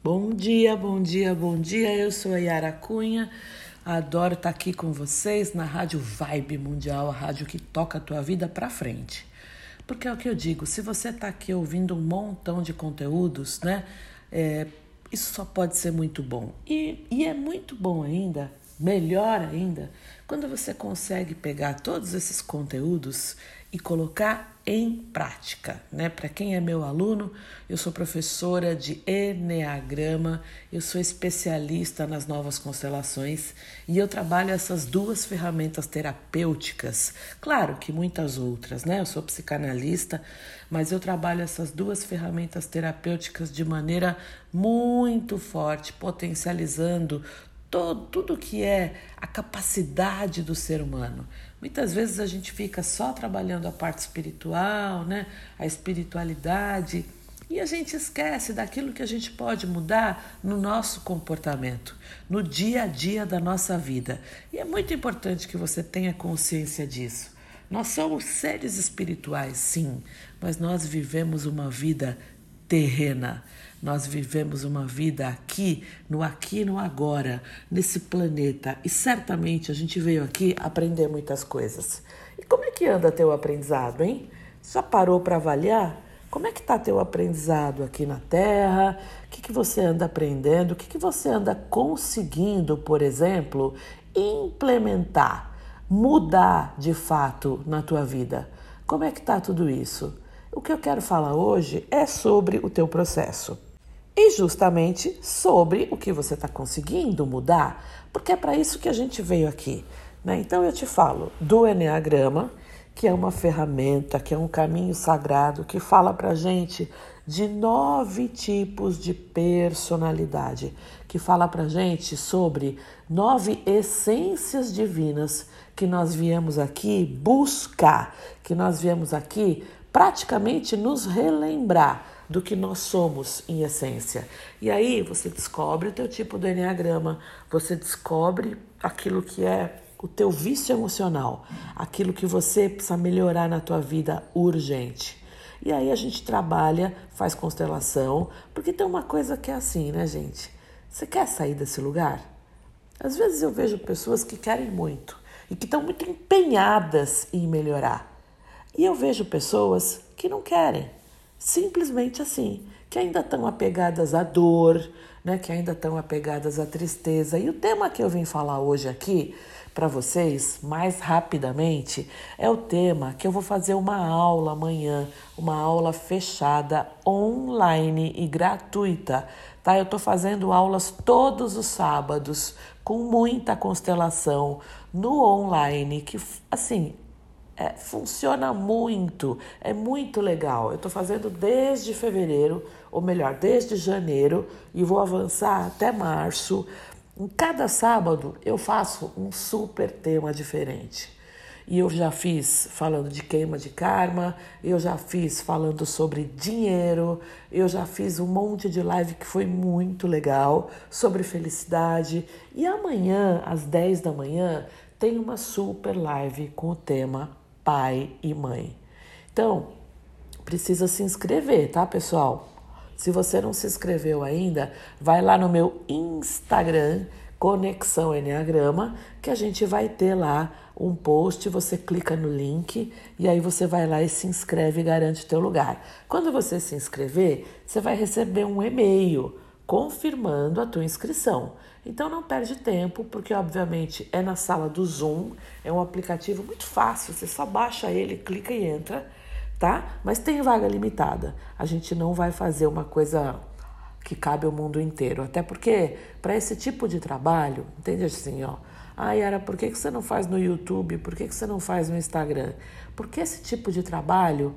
Bom dia, bom dia, bom dia. Eu sou a Yara Cunha. Adoro estar aqui com vocês na Rádio Vibe Mundial, a rádio que toca a tua vida para frente. Porque é o que eu digo, se você está aqui ouvindo um montão de conteúdos, né? É, isso só pode ser muito bom. E, e é muito bom ainda, melhor ainda, quando você consegue pegar todos esses conteúdos e colocar em prática, né? Para quem é meu aluno, eu sou professora de Enneagrama, eu sou especialista nas novas constelações e eu trabalho essas duas ferramentas terapêuticas. Claro que muitas outras, né? Eu sou psicanalista, mas eu trabalho essas duas ferramentas terapêuticas de maneira muito forte, potencializando todo, tudo que é a capacidade do ser humano. Muitas vezes a gente fica só trabalhando a parte espiritual, né? a espiritualidade, e a gente esquece daquilo que a gente pode mudar no nosso comportamento, no dia a dia da nossa vida. E é muito importante que você tenha consciência disso. Nós somos seres espirituais, sim, mas nós vivemos uma vida terrena. Nós vivemos uma vida aqui, no aqui e no agora, nesse planeta. E certamente a gente veio aqui aprender muitas coisas. E como é que anda teu aprendizado, hein? Já parou para avaliar? Como é que está teu aprendizado aqui na Terra? O que, que você anda aprendendo? O que, que você anda conseguindo, por exemplo, implementar, mudar de fato na tua vida? Como é que está tudo isso? O que eu quero falar hoje é sobre o teu processo e justamente sobre o que você está conseguindo mudar, porque é para isso que a gente veio aqui. Né? Então eu te falo do Enneagrama, que é uma ferramenta, que é um caminho sagrado, que fala para gente de nove tipos de personalidade, que fala para gente sobre nove essências divinas que nós viemos aqui buscar, que nós viemos aqui praticamente nos relembrar do que nós somos em essência. E aí você descobre o teu tipo do enneagrama, você descobre aquilo que é o teu vício emocional, aquilo que você precisa melhorar na tua vida urgente. E aí a gente trabalha, faz constelação, porque tem uma coisa que é assim, né, gente? Você quer sair desse lugar? Às vezes eu vejo pessoas que querem muito e que estão muito empenhadas em melhorar. E eu vejo pessoas que não querem simplesmente assim, que ainda estão apegadas à dor, né, que ainda estão apegadas à tristeza. E o tema que eu vim falar hoje aqui para vocês, mais rapidamente, é o tema que eu vou fazer uma aula amanhã, uma aula fechada, online e gratuita. Tá? Eu estou fazendo aulas todos os sábados, com muita constelação no online, que assim é, funciona muito, é muito legal. Eu estou fazendo desde fevereiro, ou melhor, desde janeiro, e vou avançar até março. Em cada sábado eu faço um super tema diferente. E eu já fiz falando de queima de karma, eu já fiz falando sobre dinheiro, eu já fiz um monte de live que foi muito legal sobre felicidade. E amanhã, às 10 da manhã, tem uma super live com o tema pai e mãe. Então, precisa se inscrever, tá, pessoal? Se você não se inscreveu ainda, vai lá no meu Instagram, Conexão Enneagrama, que a gente vai ter lá um post, você clica no link e aí você vai lá e se inscreve e garante teu lugar. Quando você se inscrever, você vai receber um e-mail confirmando a tua inscrição. Então não perde tempo, porque obviamente é na sala do Zoom, é um aplicativo muito fácil, você só baixa ele, clica e entra, tá? Mas tem vaga limitada. A gente não vai fazer uma coisa que cabe ao mundo inteiro, até porque para esse tipo de trabalho, entende assim, ó. Ah, Yara, por que, que você não faz no YouTube? Por que, que você não faz no Instagram? Porque esse tipo de trabalho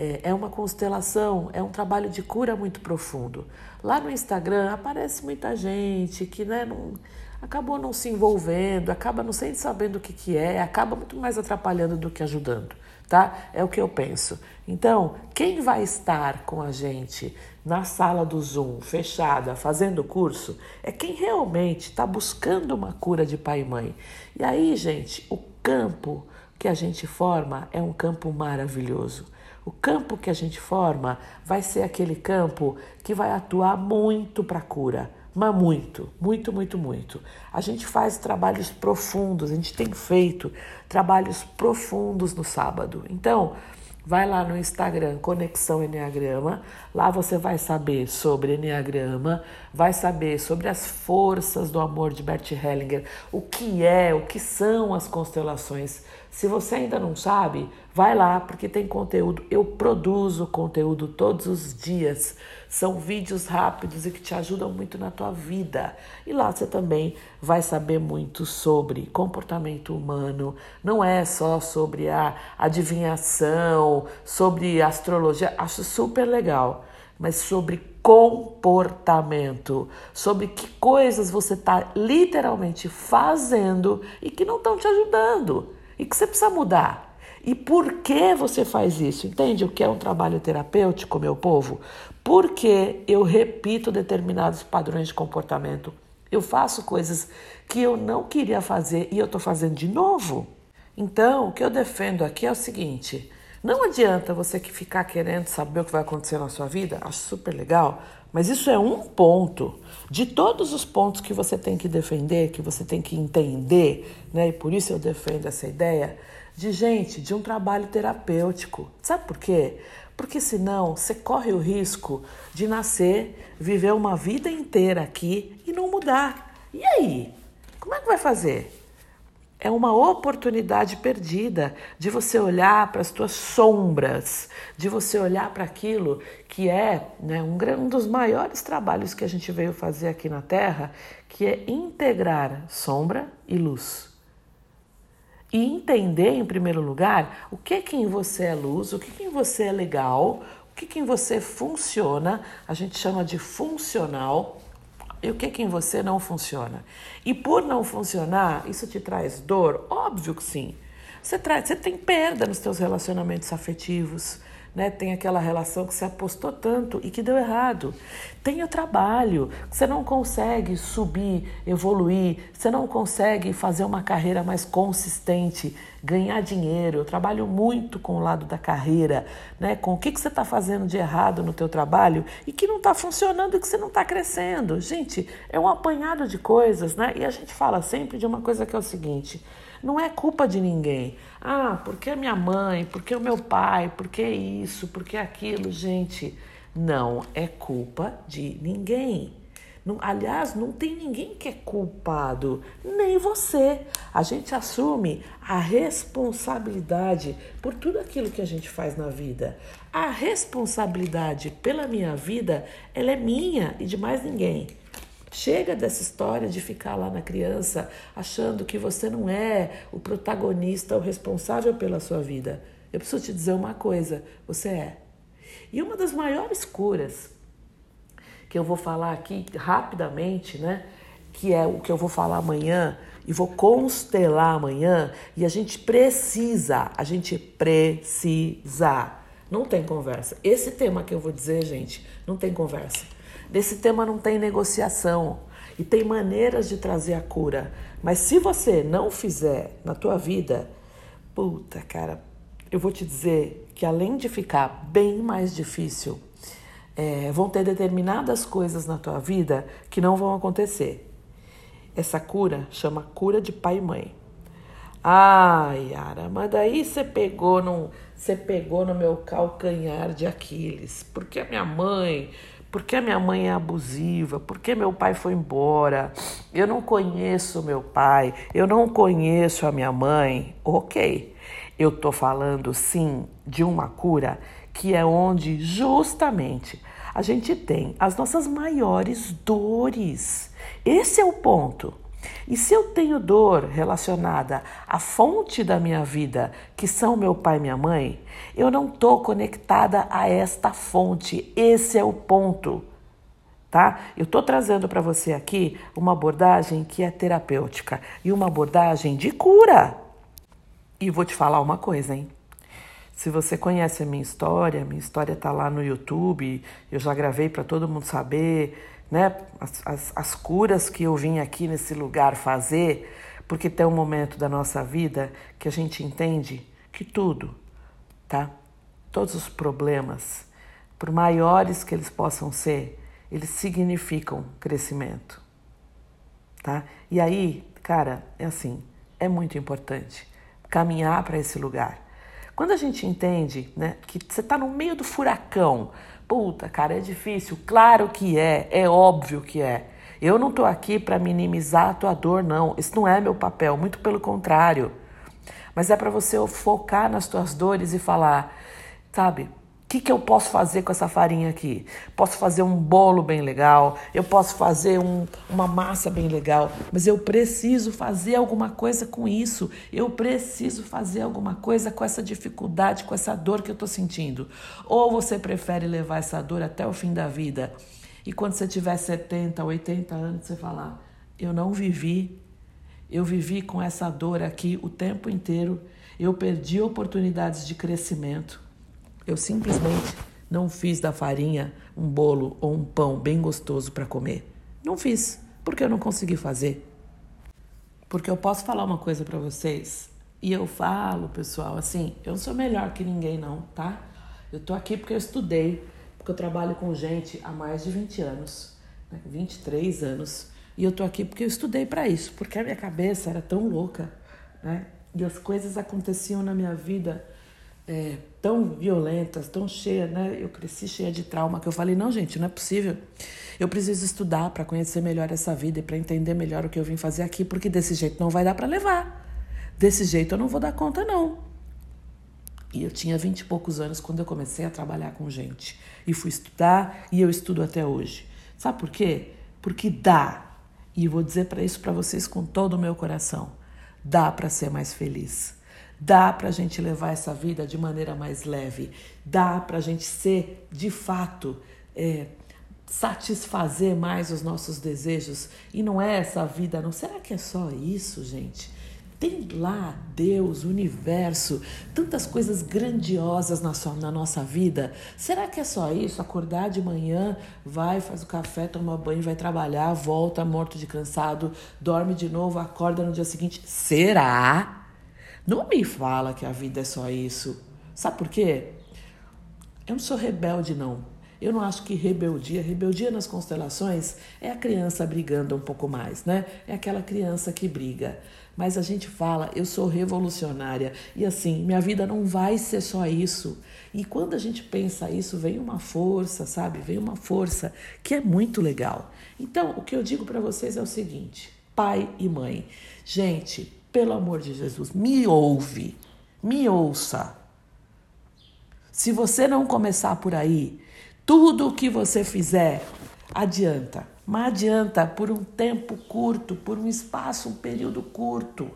é, é uma constelação, é um trabalho de cura muito profundo. Lá no Instagram aparece muita gente que né, não, acabou não se envolvendo, acaba não sendo sabendo o que, que é, acaba muito mais atrapalhando do que ajudando, tá? É o que eu penso. Então, quem vai estar com a gente na sala do Zoom, fechada, fazendo o curso, é quem realmente está buscando uma cura de pai e mãe. E aí, gente, o campo que a gente forma é um campo maravilhoso O campo que a gente forma vai ser aquele campo que vai atuar muito para a cura, mas muito, muito, muito, muito. A gente faz trabalhos profundos, a gente tem feito trabalhos profundos no sábado. Então, Vai lá no Instagram Conexão Enneagrama. Lá você vai saber sobre Enneagrama, vai saber sobre as forças do amor de Bert Hellinger, o que é, o que são as constelações. Se você ainda não sabe, vai lá porque tem conteúdo. Eu produzo conteúdo todos os dias. São vídeos rápidos e que te ajudam muito na tua vida. E lá você também vai saber muito sobre comportamento humano. Não é só sobre a adivinhação, sobre astrologia. Acho super legal. Mas sobre comportamento, sobre que coisas você está literalmente fazendo e que não estão te ajudando e que você precisa mudar. E por que você faz isso? Entende o que é um trabalho terapêutico, meu povo? Porque eu repito determinados padrões de comportamento. Eu faço coisas que eu não queria fazer e eu estou fazendo de novo. Então, o que eu defendo aqui é o seguinte: não adianta você que ficar querendo saber o que vai acontecer na sua vida, acho super legal, mas isso é um ponto de todos os pontos que você tem que defender, que você tem que entender, né? E por isso eu defendo essa ideia de gente, de um trabalho terapêutico. Sabe por quê? Porque senão você corre o risco de nascer, viver uma vida inteira aqui e não mudar. E aí? Como é que vai fazer? É uma oportunidade perdida de você olhar para as tuas sombras, de você olhar para aquilo que é né, um, um dos maiores trabalhos que a gente veio fazer aqui na Terra, que é integrar sombra e luz. E entender, em primeiro lugar, o que que em você é luz, o que que em você é legal, o que que em você funciona, a gente chama de funcional, e o que que em você não funciona. E por não funcionar, isso te traz dor? Óbvio que sim. Você, traz, você tem perda nos seus relacionamentos afetivos, né? Tem aquela relação que você apostou tanto e que deu errado. Tem o trabalho, você não consegue subir, evoluir, você não consegue fazer uma carreira mais consistente, ganhar dinheiro. Eu trabalho muito com o lado da carreira, né? Com o que, que você está fazendo de errado no teu trabalho e que não está funcionando e que você não está crescendo. Gente, é um apanhado de coisas, né? E a gente fala sempre de uma coisa que é o seguinte não é culpa de ninguém. Ah, porque a minha mãe, porque o meu pai, porque isso, porque aquilo, gente. Não é culpa de ninguém. Não, aliás, não tem ninguém que é culpado, nem você. A gente assume a responsabilidade por tudo aquilo que a gente faz na vida. A responsabilidade pela minha vida, ela é minha e de mais ninguém. Chega dessa história de ficar lá na criança achando que você não é o protagonista, o responsável pela sua vida. Eu preciso te dizer uma coisa: você é. E uma das maiores curas que eu vou falar aqui rapidamente, né? Que é o que eu vou falar amanhã e vou constelar amanhã. E a gente precisa, a gente precisa. Não tem conversa. Esse tema que eu vou dizer, gente, não tem conversa. Desse tema não tem negociação e tem maneiras de trazer a cura. Mas se você não fizer na tua vida, puta, cara, eu vou te dizer que além de ficar bem mais difícil, é, vão ter determinadas coisas na tua vida que não vão acontecer. Essa cura chama cura de pai e mãe. Ai, Yara, mas daí você pegou no, você pegou no meu calcanhar de Aquiles, porque a minha mãe por que minha mãe é abusiva? Por que meu pai foi embora? Eu não conheço meu pai, eu não conheço a minha mãe. Ok, eu estou falando sim de uma cura que é onde justamente a gente tem as nossas maiores dores. Esse é o ponto. E se eu tenho dor relacionada à fonte da minha vida, que são meu pai e minha mãe, eu não estou conectada a esta fonte. Esse é o ponto. Tá? Eu estou trazendo para você aqui uma abordagem que é terapêutica e uma abordagem de cura. E vou te falar uma coisa, hein? Se você conhece a minha história, minha história está lá no YouTube, eu já gravei para todo mundo saber né? As, as, as curas que eu vim aqui nesse lugar fazer, porque tem um momento da nossa vida que a gente entende que tudo, tá? todos os problemas, por maiores que eles possam ser, eles significam crescimento, tá? E aí, cara, é assim, é muito importante caminhar para esse lugar. Quando a gente entende, né, que você está no meio do furacão, puta, cara, é difícil, claro que é, é óbvio que é. Eu não estou aqui para minimizar a tua dor, não. Isso não é meu papel, muito pelo contrário. Mas é para você focar nas tuas dores e falar, sabe? Que, que eu posso fazer com essa farinha aqui? Posso fazer um bolo bem legal, eu posso fazer um, uma massa bem legal, mas eu preciso fazer alguma coisa com isso. Eu preciso fazer alguma coisa com essa dificuldade, com essa dor que eu estou sentindo. Ou você prefere levar essa dor até o fim da vida e quando você tiver 70, 80 anos, você falar: Eu não vivi, eu vivi com essa dor aqui o tempo inteiro, eu perdi oportunidades de crescimento eu simplesmente não fiz da farinha um bolo ou um pão bem gostoso para comer. Não fiz, porque eu não consegui fazer. Porque eu posso falar uma coisa para vocês, e eu falo, pessoal, assim, eu não sou melhor que ninguém não, tá? Eu tô aqui porque eu estudei, porque eu trabalho com gente há mais de 20 anos, né? 23 anos, e eu tô aqui porque eu estudei para isso, porque a minha cabeça era tão louca, né? E as coisas aconteciam na minha vida é, tão violentas, tão cheia, né? Eu cresci cheia de trauma que eu falei, não, gente, não é possível. Eu preciso estudar para conhecer melhor essa vida e para entender melhor o que eu vim fazer aqui, porque desse jeito não vai dar para levar. Desse jeito eu não vou dar conta não. E eu tinha vinte e poucos anos quando eu comecei a trabalhar com gente e fui estudar e eu estudo até hoje. Sabe por quê? Porque dá. E vou dizer para isso para vocês com todo o meu coração. Dá para ser mais feliz. Dá para a gente levar essa vida de maneira mais leve. Dá para a gente ser, de fato, é, satisfazer mais os nossos desejos. E não é essa vida, não. Será que é só isso, gente? Tem lá Deus, universo, tantas coisas grandiosas na, sua, na nossa vida. Será que é só isso? Acordar de manhã, vai, faz o café, toma banho, vai trabalhar, volta morto de cansado, dorme de novo, acorda no dia seguinte. Será? Não me fala que a vida é só isso. Sabe por quê? Eu não sou rebelde, não. Eu não acho que rebeldia, rebeldia nas constelações é a criança brigando um pouco mais, né? É aquela criança que briga. Mas a gente fala, eu sou revolucionária e assim, minha vida não vai ser só isso. E quando a gente pensa isso, vem uma força, sabe? Vem uma força que é muito legal. Então, o que eu digo para vocês é o seguinte: pai e mãe. Gente, pelo amor de Jesus, me ouve, me ouça. Se você não começar por aí, tudo o que você fizer adianta. Mas adianta por um tempo curto, por um espaço, um período curto.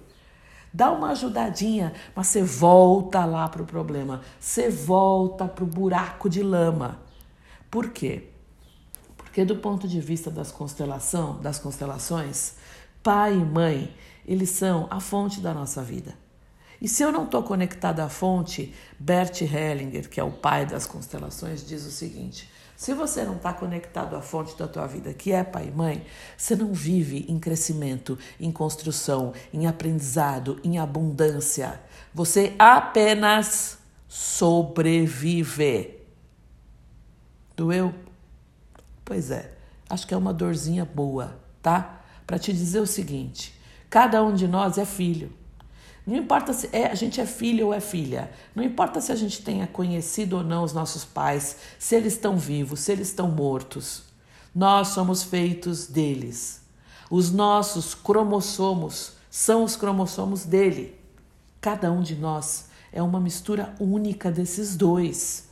Dá uma ajudadinha, mas você volta lá para o problema. Você volta para o buraco de lama. Por quê? Porque do ponto de vista das constelação, das constelações, pai e mãe eles são a fonte da nossa vida. E se eu não estou conectado à fonte, Bert Hellinger, que é o pai das constelações, diz o seguinte: se você não está conectado à fonte da tua vida, que é pai e mãe, você não vive em crescimento, em construção, em aprendizado, em abundância. Você apenas sobrevive. Doeu? Pois é, acho que é uma dorzinha boa, tá? Para te dizer o seguinte: Cada um de nós é filho. Não importa se é, a gente é filho ou é filha. Não importa se a gente tenha conhecido ou não os nossos pais, se eles estão vivos, se eles estão mortos. Nós somos feitos deles. Os nossos cromossomos são os cromossomos dele. Cada um de nós é uma mistura única desses dois.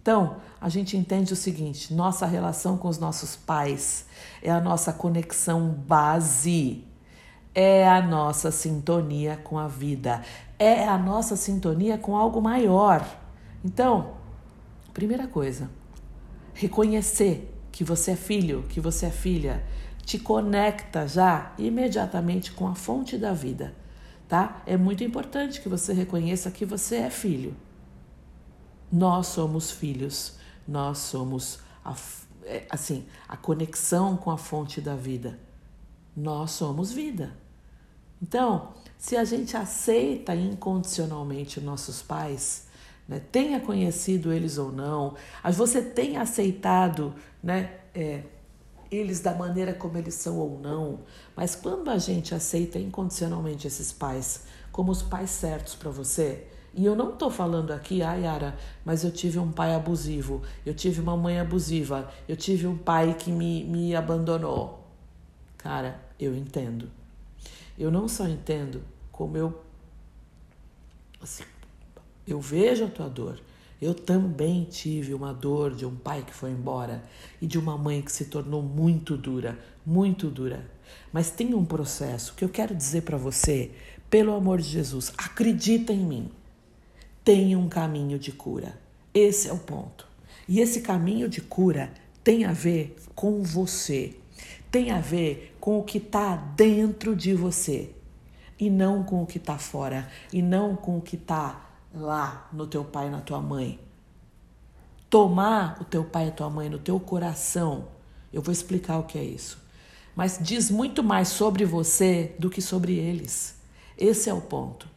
Então, a gente entende o seguinte: nossa relação com os nossos pais é a nossa conexão base é a nossa sintonia com a vida, é a nossa sintonia com algo maior. Então, primeira coisa, reconhecer que você é filho, que você é filha, te conecta já imediatamente com a fonte da vida, tá? É muito importante que você reconheça que você é filho. Nós somos filhos, nós somos a, é, assim, a conexão com a fonte da vida. Nós somos vida. Então, se a gente aceita incondicionalmente nossos pais, né? tenha conhecido eles ou não, você tenha aceitado né, é, eles da maneira como eles são ou não, mas quando a gente aceita incondicionalmente esses pais como os pais certos para você, e eu não estou falando aqui, ah, Yara, mas eu tive um pai abusivo, eu tive uma mãe abusiva, eu tive um pai que me, me abandonou. Cara, eu entendo. Eu não só entendo, como eu. Assim, eu vejo a tua dor. Eu também tive uma dor de um pai que foi embora e de uma mãe que se tornou muito dura, muito dura. Mas tem um processo que eu quero dizer para você, pelo amor de Jesus, acredita em mim tem um caminho de cura. Esse é o ponto. E esse caminho de cura tem a ver com você, tem a ver com o que está dentro de você e não com o que está fora e não com o que está lá no teu pai e na tua mãe. Tomar o teu pai e a tua mãe no teu coração, eu vou explicar o que é isso. Mas diz muito mais sobre você do que sobre eles. Esse é o ponto.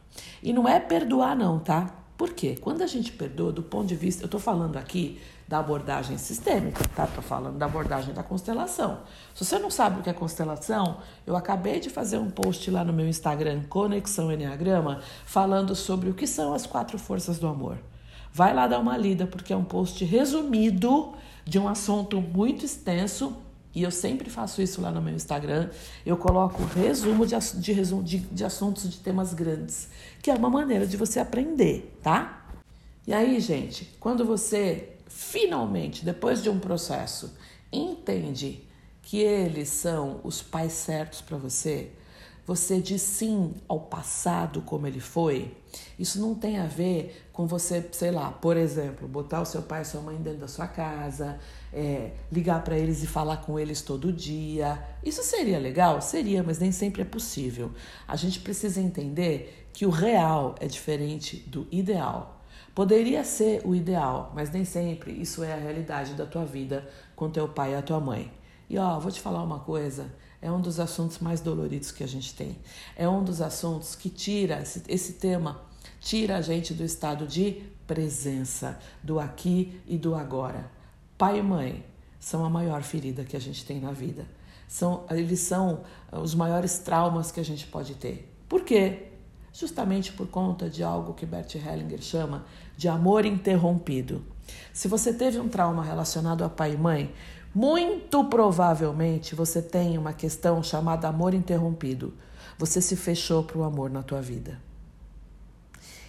E não é perdoar, não, tá? Por quê? Quando a gente perdoa, do ponto de vista, eu estou falando aqui da abordagem sistêmica, tá? Estou falando da abordagem da constelação. Se você não sabe o que é constelação, eu acabei de fazer um post lá no meu Instagram, Conexão Enneagrama, falando sobre o que são as quatro forças do amor. Vai lá dar uma lida, porque é um post resumido de um assunto muito extenso e eu sempre faço isso lá no meu Instagram. Eu coloco resumo de, de, resumo de, de assuntos de temas grandes, que é uma maneira de você aprender, tá? E aí, gente, quando você finalmente, depois de um processo, entende que eles são os pais certos para você, você diz sim ao passado como ele foi, isso não tem a ver com você, sei lá, por exemplo, botar o seu pai e sua mãe dentro da sua casa, é, ligar para eles e falar com eles todo dia. Isso seria legal? Seria, mas nem sempre é possível. A gente precisa entender que o real é diferente do ideal. Poderia ser o ideal, mas nem sempre isso é a realidade da tua vida com teu pai e a tua mãe. E ó, vou te falar uma coisa é um dos assuntos mais doloridos que a gente tem. É um dos assuntos que tira esse, esse tema, tira a gente do estado de presença, do aqui e do agora. Pai e mãe são a maior ferida que a gente tem na vida. São, eles são os maiores traumas que a gente pode ter. Por quê? Justamente por conta de algo que Bert Hellinger chama de amor interrompido. Se você teve um trauma relacionado a pai e mãe, muito provavelmente você tem uma questão chamada amor interrompido. Você se fechou para o amor na tua vida.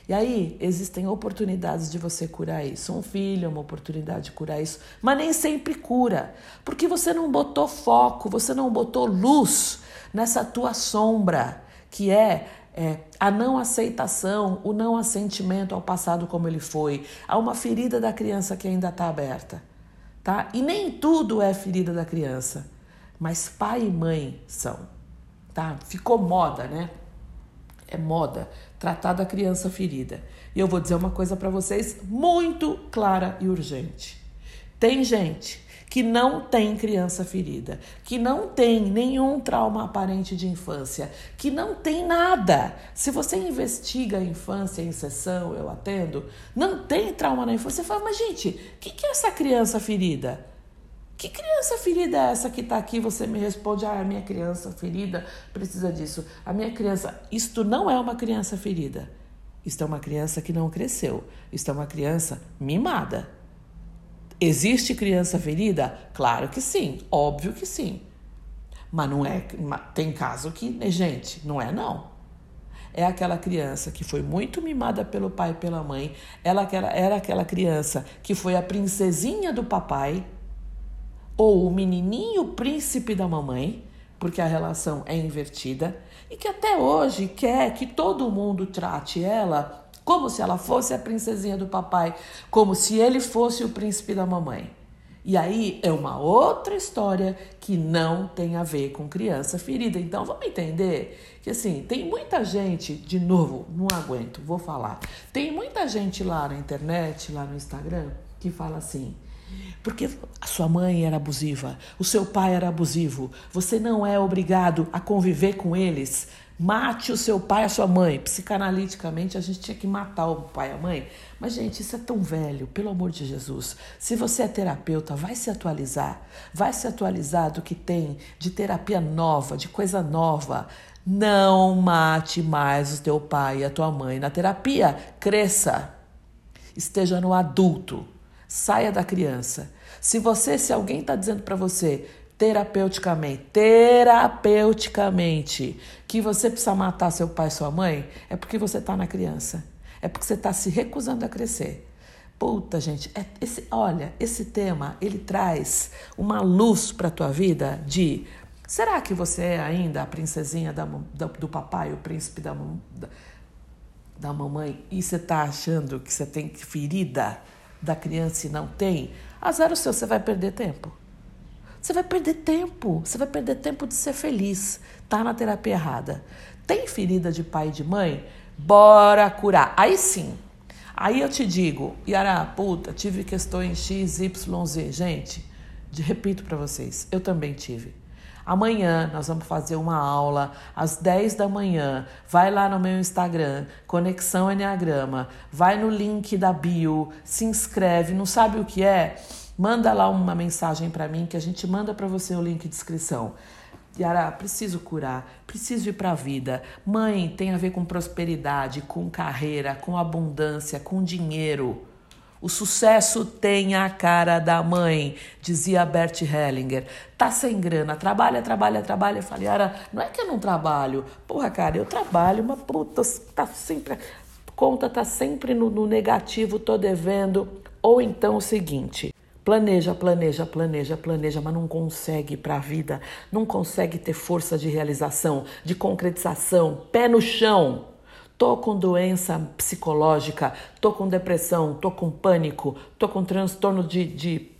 E aí existem oportunidades de você curar isso. Um filho é uma oportunidade de curar isso, mas nem sempre cura, porque você não botou foco, você não botou luz nessa tua sombra, que é, é a não aceitação, o não assentimento ao passado como ele foi, a uma ferida da criança que ainda está aberta tá? E nem tudo é ferida da criança, mas pai e mãe são, tá? Ficou moda, né? É moda tratar da criança ferida. E eu vou dizer uma coisa para vocês muito clara e urgente. Tem gente que não tem criança ferida, que não tem nenhum trauma aparente de infância, que não tem nada. Se você investiga a infância em sessão, eu atendo, não tem trauma na infância, você fala, mas gente, o que, que é essa criança ferida? Que criança ferida é essa que está aqui? Você me responde, ah, a minha criança ferida precisa disso. A minha criança, isto não é uma criança ferida. Isto é uma criança que não cresceu. Isto é uma criança mimada. Existe criança ferida? Claro que sim, óbvio que sim. Mas não é. Tem caso que, né, gente, não é não. É aquela criança que foi muito mimada pelo pai e pela mãe. Ela era aquela criança que foi a princesinha do papai ou o menininho príncipe da mamãe, porque a relação é invertida, e que até hoje quer que todo mundo trate ela como se ela fosse a princesinha do papai, como se ele fosse o príncipe da mamãe. E aí é uma outra história que não tem a ver com criança ferida. Então vamos entender que assim, tem muita gente, de novo, não aguento, vou falar. Tem muita gente lá na internet, lá no Instagram, que fala assim: porque a sua mãe era abusiva, o seu pai era abusivo, você não é obrigado a conviver com eles Mate o seu pai e a sua mãe. Psicanaliticamente, a gente tinha que matar o pai e a mãe. Mas, gente, isso é tão velho, pelo amor de Jesus. Se você é terapeuta, vai se atualizar. Vai se atualizar do que tem de terapia nova, de coisa nova. Não mate mais o teu pai e a tua mãe na terapia. Cresça. Esteja no adulto. Saia da criança. Se você, se alguém está dizendo para você, terapeuticamente, terapeuticamente, que você precisa matar seu pai e sua mãe, é porque você está na criança. É porque você está se recusando a crescer. Puta, gente, é esse, olha, esse tema, ele traz uma luz para tua vida de será que você é ainda a princesinha da, da, do papai, o príncipe da, da, da mamãe, e você está achando que você tem ferida da criança e não tem? Azar o seu, você vai perder tempo. Você vai perder tempo. Você vai perder tempo de ser feliz. Tá na terapia errada. Tem ferida de pai e de mãe? Bora curar. Aí sim. Aí eu te digo, Yara, puta, tive questões X, Y, Z. Gente, de, repito para vocês, eu também tive. Amanhã nós vamos fazer uma aula às 10 da manhã. Vai lá no meu Instagram, Conexão Enneagrama. Vai no link da bio, se inscreve. Não sabe o que é? Manda lá uma mensagem para mim que a gente manda para você o link de inscrição. Yara, preciso curar, preciso ir para a vida. Mãe tem a ver com prosperidade, com carreira, com abundância, com dinheiro. O sucesso tem a cara da mãe, dizia Bert Hellinger. Tá sem grana, trabalha, trabalha, trabalha. Eu falei, Yara, não é que eu não trabalho. Porra, cara, eu trabalho, uma puta, tá sempre. Conta tá sempre no, no negativo, tô devendo. Ou então o seguinte. Planeja, planeja, planeja, planeja, mas não consegue para a vida, não consegue ter força de realização, de concretização, pé no chão. Tô com doença psicológica, tô com depressão, tô com pânico, tô com transtorno de, de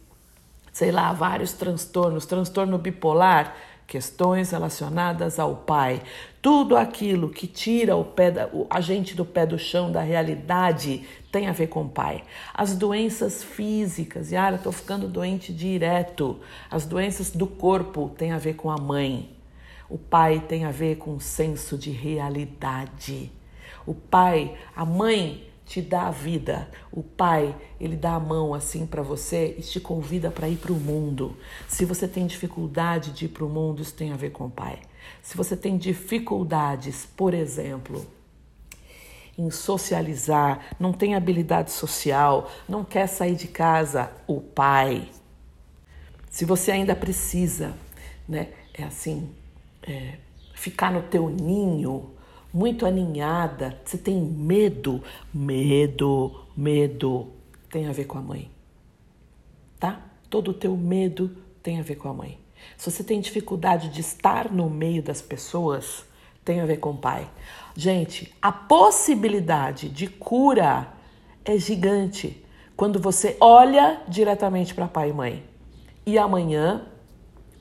sei lá, vários transtornos, transtorno bipolar questões relacionadas ao pai, tudo aquilo que tira o pé da, a gente do pé do chão da realidade tem a ver com o pai. As doenças físicas, Yara, estou ficando doente direto. As doenças do corpo têm a ver com a mãe. O pai tem a ver com o senso de realidade. O pai, a mãe te dá a vida. O pai, ele dá a mão assim para você e te convida para ir para o mundo. Se você tem dificuldade de ir para o mundo, isso tem a ver com o pai. Se você tem dificuldades, por exemplo, em socializar, não tem habilidade social, não quer sair de casa, o pai. Se você ainda precisa, né, é assim, é, ficar no teu ninho, muito aninhada, você tem medo, medo, medo, tem a ver com a mãe. Tá? Todo o teu medo tem a ver com a mãe. Se você tem dificuldade de estar no meio das pessoas, tem a ver com o pai. Gente, a possibilidade de cura é gigante quando você olha diretamente para pai e mãe. E amanhã,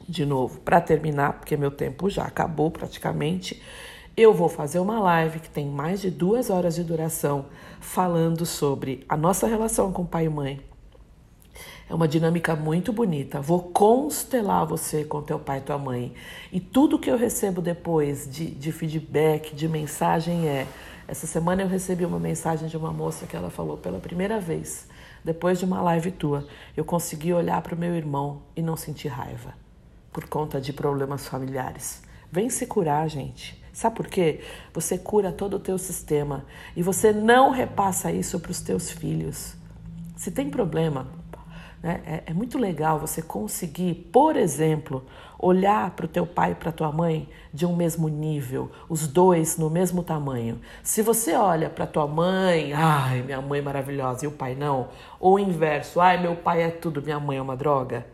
de novo, para terminar, porque meu tempo já acabou praticamente, eu vou fazer uma live que tem mais de duas horas de duração falando sobre a nossa relação com pai e mãe. É uma dinâmica muito bonita. Vou constelar você com teu pai e tua mãe. E tudo que eu recebo depois de, de feedback, de mensagem é. Essa semana eu recebi uma mensagem de uma moça que ela falou pela primeira vez, depois de uma live tua, eu consegui olhar para o meu irmão e não sentir raiva por conta de problemas familiares. Vem se curar, gente. Sabe por quê? Você cura todo o teu sistema e você não repassa isso para os teus filhos. Se tem problema, né, é, é muito legal você conseguir, por exemplo, olhar para o teu pai e para tua mãe de um mesmo nível, os dois no mesmo tamanho. Se você olha para tua mãe, ai, minha mãe é maravilhosa e o pai não, ou o inverso, ai, meu pai é tudo, minha mãe é uma droga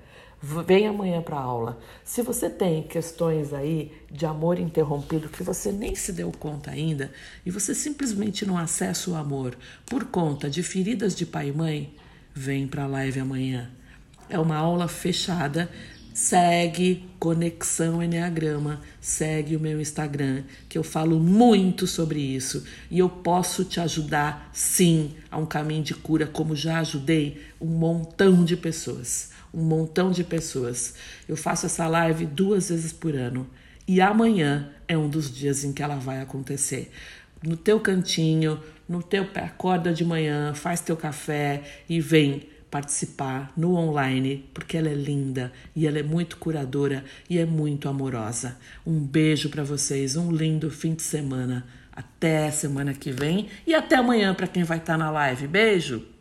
Vem amanhã para aula. Se você tem questões aí de amor interrompido que você nem se deu conta ainda e você simplesmente não acessa o amor por conta de feridas de pai e mãe, vem para a live amanhã. É uma aula fechada. Segue Conexão Enneagrama, segue o meu Instagram, que eu falo muito sobre isso e eu posso te ajudar sim a um caminho de cura, como já ajudei um montão de pessoas um montão de pessoas. Eu faço essa live duas vezes por ano E amanhã é um dos dias em que ela vai acontecer. No teu cantinho, no teu acorda de manhã, faz teu café e vem participar no online, porque ela é linda e ela é muito curadora e é muito amorosa. Um beijo para vocês, um lindo fim de semana. Até semana que vem e até amanhã para quem vai estar tá na live. Beijo.